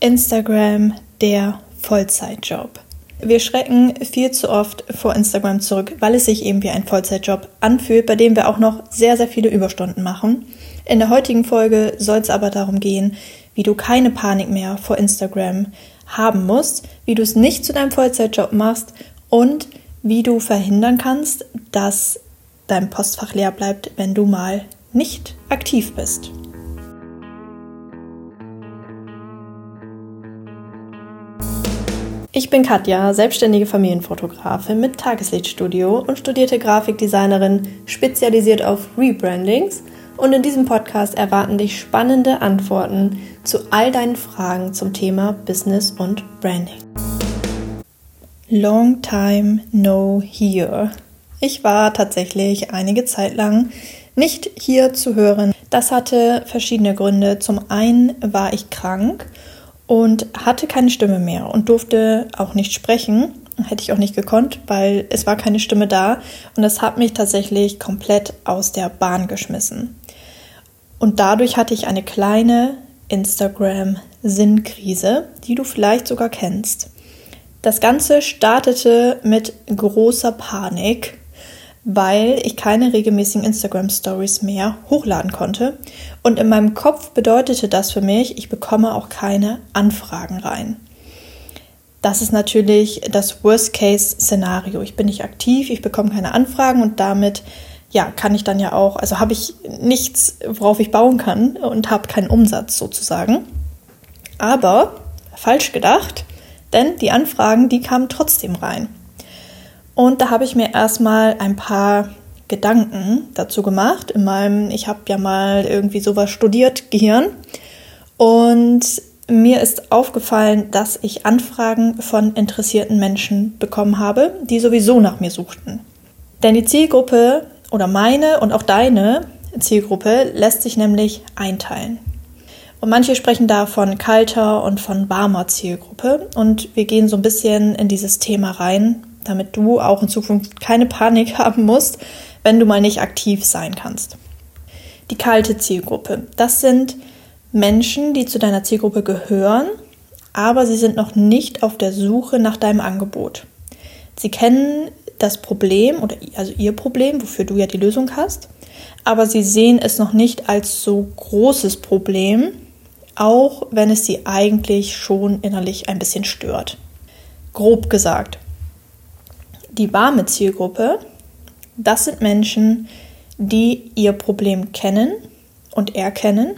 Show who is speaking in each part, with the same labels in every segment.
Speaker 1: Instagram der Vollzeitjob. Wir schrecken viel zu oft vor Instagram zurück, weil es sich eben wie ein Vollzeitjob anfühlt, bei dem wir auch noch sehr, sehr viele Überstunden machen. In der heutigen Folge soll es aber darum gehen, wie du keine Panik mehr vor Instagram haben musst, wie du es nicht zu deinem Vollzeitjob machst und wie du verhindern kannst, dass dein Postfach leer bleibt, wenn du mal nicht aktiv bist. Ich bin Katja, selbstständige Familienfotografin mit Tageslichtstudio und studierte Grafikdesignerin, spezialisiert auf Rebrandings. Und in diesem Podcast erwarten dich spannende Antworten zu all deinen Fragen zum Thema Business und Branding. Long time no here. Ich war tatsächlich einige Zeit lang nicht hier zu hören. Das hatte verschiedene Gründe. Zum einen war ich krank und hatte keine Stimme mehr und durfte auch nicht sprechen. Hätte ich auch nicht gekonnt, weil es war keine Stimme da und das hat mich tatsächlich komplett aus der Bahn geschmissen. Und dadurch hatte ich eine kleine Instagram-Sinnkrise, die du vielleicht sogar kennst. Das Ganze startete mit großer Panik weil ich keine regelmäßigen Instagram Stories mehr hochladen konnte. Und in meinem Kopf bedeutete das für mich, ich bekomme auch keine Anfragen rein. Das ist natürlich das Worst-Case-Szenario. Ich bin nicht aktiv, ich bekomme keine Anfragen und damit ja, kann ich dann ja auch, also habe ich nichts, worauf ich bauen kann und habe keinen Umsatz sozusagen. Aber falsch gedacht, denn die Anfragen, die kamen trotzdem rein. Und da habe ich mir erstmal ein paar Gedanken dazu gemacht. In meinem, ich habe ja mal irgendwie sowas studiert, Gehirn. Und mir ist aufgefallen, dass ich Anfragen von interessierten Menschen bekommen habe, die sowieso nach mir suchten. Denn die Zielgruppe oder meine und auch deine Zielgruppe lässt sich nämlich einteilen. Und manche sprechen da von kalter und von warmer Zielgruppe. Und wir gehen so ein bisschen in dieses Thema rein, damit du auch in Zukunft keine Panik haben musst, wenn du mal nicht aktiv sein kannst. Die kalte Zielgruppe. Das sind Menschen, die zu deiner Zielgruppe gehören, aber sie sind noch nicht auf der Suche nach deinem Angebot. Sie kennen das Problem oder also ihr Problem, wofür du ja die Lösung hast, aber sie sehen es noch nicht als so großes Problem, auch wenn es sie eigentlich schon innerlich ein bisschen stört. Grob gesagt, die warme Zielgruppe, das sind Menschen, die ihr Problem kennen und erkennen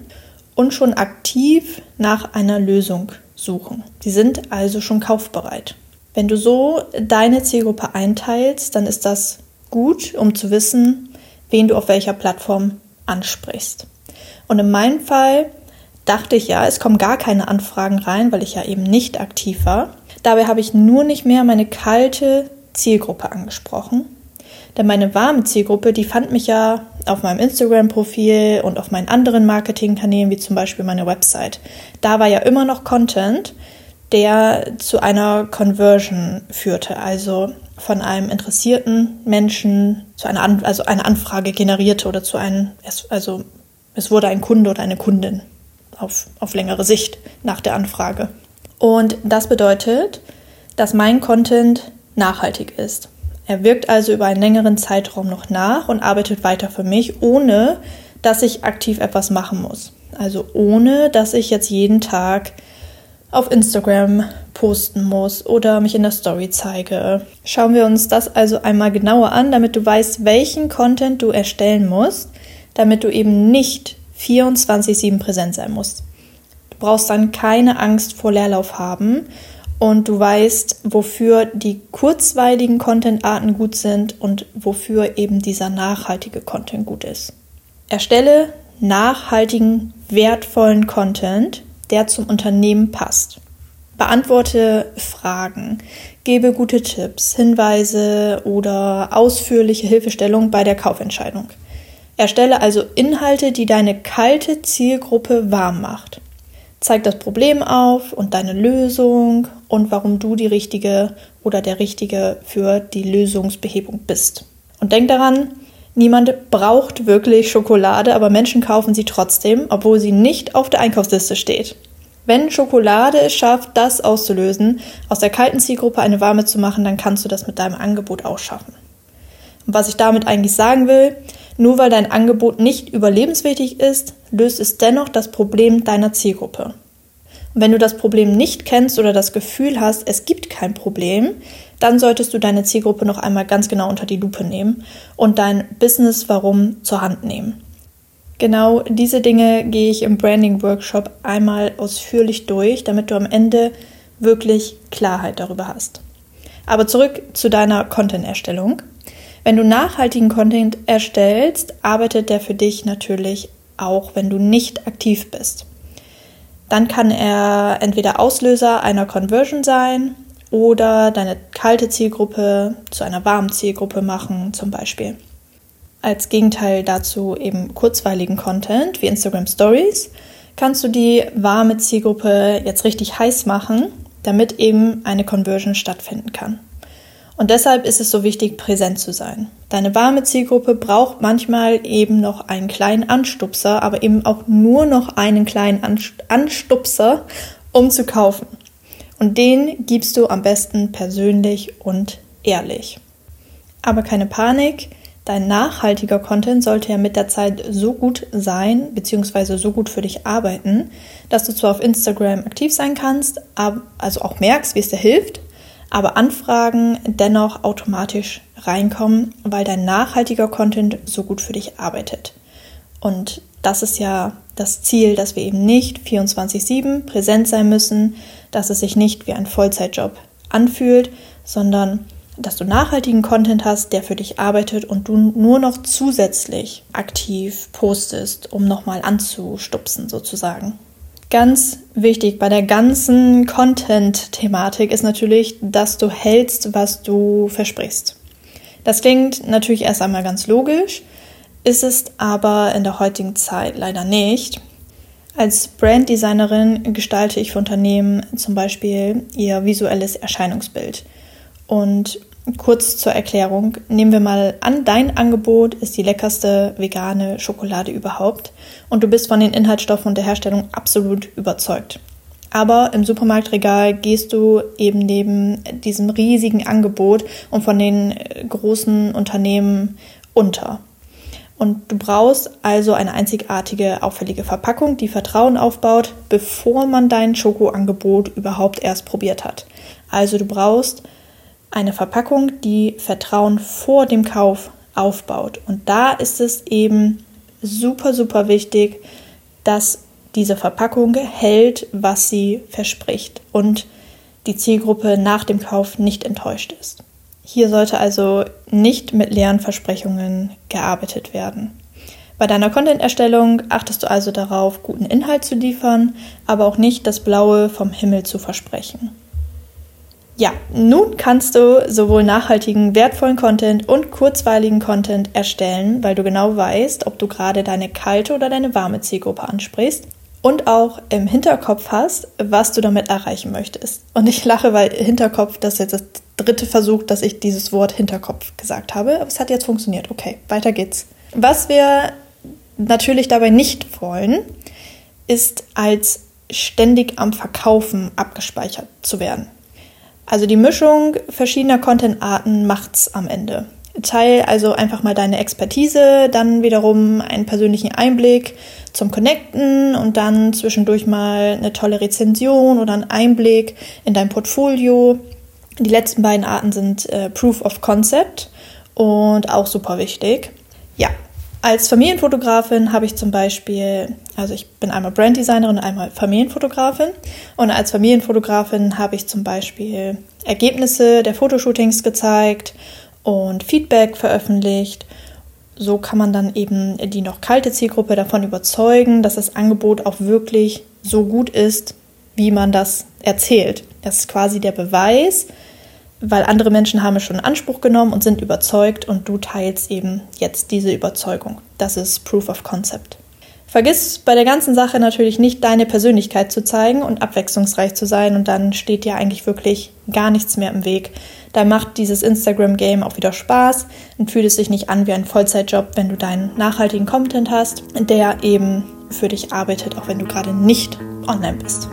Speaker 1: und schon aktiv nach einer Lösung suchen. Sie sind also schon kaufbereit. Wenn du so deine Zielgruppe einteilst, dann ist das gut, um zu wissen, wen du auf welcher Plattform ansprichst. Und in meinem Fall dachte ich ja, es kommen gar keine Anfragen rein, weil ich ja eben nicht aktiv war. Dabei habe ich nur nicht mehr meine kalte Zielgruppe angesprochen. Denn meine warme Zielgruppe, die fand mich ja auf meinem Instagram-Profil und auf meinen anderen Marketingkanälen, wie zum Beispiel meine Website. Da war ja immer noch Content, der zu einer Conversion führte, also von einem interessierten Menschen zu einer, An also eine Anfrage generierte oder zu einem, also es wurde ein Kunde oder eine Kundin auf, auf längere Sicht nach der Anfrage. Und das bedeutet, dass mein Content nachhaltig ist. Er wirkt also über einen längeren Zeitraum noch nach und arbeitet weiter für mich, ohne dass ich aktiv etwas machen muss. Also ohne dass ich jetzt jeden Tag auf Instagram posten muss oder mich in der Story zeige. Schauen wir uns das also einmal genauer an, damit du weißt, welchen Content du erstellen musst, damit du eben nicht 24/7 präsent sein musst. Du brauchst dann keine Angst vor Leerlauf haben und du weißt, wofür die kurzweiligen Content-Arten gut sind und wofür eben dieser nachhaltige Content gut ist. Erstelle nachhaltigen, wertvollen Content, der zum Unternehmen passt. Beantworte Fragen, gebe gute Tipps, Hinweise oder ausführliche Hilfestellung bei der Kaufentscheidung. Erstelle also Inhalte, die deine kalte Zielgruppe warm macht. Zeig das Problem auf und deine Lösung und warum du die richtige oder der richtige für die Lösungsbehebung bist. Und denk daran, niemand braucht wirklich Schokolade, aber Menschen kaufen sie trotzdem, obwohl sie nicht auf der Einkaufsliste steht. Wenn Schokolade es schafft, das auszulösen, aus der kalten Zielgruppe eine warme zu machen, dann kannst du das mit deinem Angebot auch schaffen. Und was ich damit eigentlich sagen will, nur weil dein Angebot nicht überlebenswichtig ist, löst es dennoch das Problem deiner Zielgruppe. Wenn du das Problem nicht kennst oder das Gefühl hast, es gibt kein Problem, dann solltest du deine Zielgruppe noch einmal ganz genau unter die Lupe nehmen und dein Business Warum zur Hand nehmen. Genau diese Dinge gehe ich im Branding Workshop einmal ausführlich durch, damit du am Ende wirklich Klarheit darüber hast. Aber zurück zu deiner Content-Erstellung. Wenn du nachhaltigen Content erstellst, arbeitet der für dich natürlich auch, wenn du nicht aktiv bist. Dann kann er entweder Auslöser einer Conversion sein oder deine kalte Zielgruppe zu einer warmen Zielgruppe machen, zum Beispiel. Als Gegenteil dazu eben kurzweiligen Content wie Instagram Stories kannst du die warme Zielgruppe jetzt richtig heiß machen, damit eben eine Conversion stattfinden kann. Und deshalb ist es so wichtig, präsent zu sein. Deine warme Zielgruppe braucht manchmal eben noch einen kleinen Anstupser, aber eben auch nur noch einen kleinen Anstupser, um zu kaufen. Und den gibst du am besten persönlich und ehrlich. Aber keine Panik, Dein nachhaltiger Content sollte ja mit der Zeit so gut sein, beziehungsweise so gut für dich arbeiten, dass du zwar auf Instagram aktiv sein kannst, also auch merkst, wie es dir hilft, aber Anfragen dennoch automatisch reinkommen, weil dein nachhaltiger Content so gut für dich arbeitet. Und das ist ja das Ziel, dass wir eben nicht 24-7 präsent sein müssen, dass es sich nicht wie ein Vollzeitjob anfühlt, sondern dass du nachhaltigen Content hast, der für dich arbeitet und du nur noch zusätzlich aktiv postest, um nochmal anzustupsen sozusagen. Ganz wichtig bei der ganzen Content-Thematik ist natürlich, dass du hältst, was du versprichst. Das klingt natürlich erst einmal ganz logisch, ist es aber in der heutigen Zeit leider nicht. Als Branddesignerin gestalte ich für Unternehmen zum Beispiel ihr visuelles Erscheinungsbild. Und Kurz zur Erklärung. Nehmen wir mal an, dein Angebot ist die leckerste vegane Schokolade überhaupt und du bist von den Inhaltsstoffen und der Herstellung absolut überzeugt. Aber im Supermarktregal gehst du eben neben diesem riesigen Angebot und von den äh, großen Unternehmen unter. Und du brauchst also eine einzigartige, auffällige Verpackung, die Vertrauen aufbaut, bevor man dein Schokoangebot überhaupt erst probiert hat. Also du brauchst eine Verpackung, die Vertrauen vor dem Kauf aufbaut. Und da ist es eben super, super wichtig, dass diese Verpackung hält, was sie verspricht und die Zielgruppe nach dem Kauf nicht enttäuscht ist. Hier sollte also nicht mit leeren Versprechungen gearbeitet werden. Bei deiner Content-Erstellung achtest du also darauf, guten Inhalt zu liefern, aber auch nicht das Blaue vom Himmel zu versprechen. Ja, nun kannst du sowohl nachhaltigen, wertvollen Content und kurzweiligen Content erstellen, weil du genau weißt, ob du gerade deine kalte oder deine warme Zielgruppe ansprichst und auch im Hinterkopf hast, was du damit erreichen möchtest. Und ich lache, weil Hinterkopf, das ist jetzt das dritte Versuch, dass ich dieses Wort Hinterkopf gesagt habe, aber es hat jetzt funktioniert. Okay, weiter geht's. Was wir natürlich dabei nicht wollen, ist als ständig am Verkaufen abgespeichert zu werden. Also die Mischung verschiedener Content-Arten macht's am Ende. Teil also einfach mal deine Expertise, dann wiederum einen persönlichen Einblick zum Connecten und dann zwischendurch mal eine tolle Rezension oder einen Einblick in dein Portfolio. Die letzten beiden Arten sind äh, Proof of Concept und auch super wichtig. Ja, als Familienfotografin habe ich zum Beispiel, also ich bin einmal Branddesignerin und einmal Familienfotografin. Und als Familienfotografin habe ich zum Beispiel Ergebnisse der Fotoshootings gezeigt und Feedback veröffentlicht. So kann man dann eben die noch kalte Zielgruppe davon überzeugen, dass das Angebot auch wirklich so gut ist, wie man das erzählt. Das ist quasi der Beweis, weil andere Menschen haben es schon in Anspruch genommen und sind überzeugt und du teilst eben jetzt diese Überzeugung. Das ist Proof of Concept. Vergiss bei der ganzen Sache natürlich nicht deine Persönlichkeit zu zeigen und abwechslungsreich zu sein und dann steht dir eigentlich wirklich gar nichts mehr im Weg. Da macht dieses Instagram-Game auch wieder Spaß und fühlt es sich nicht an wie ein Vollzeitjob, wenn du deinen nachhaltigen Content hast, der eben für dich arbeitet, auch wenn du gerade nicht online bist.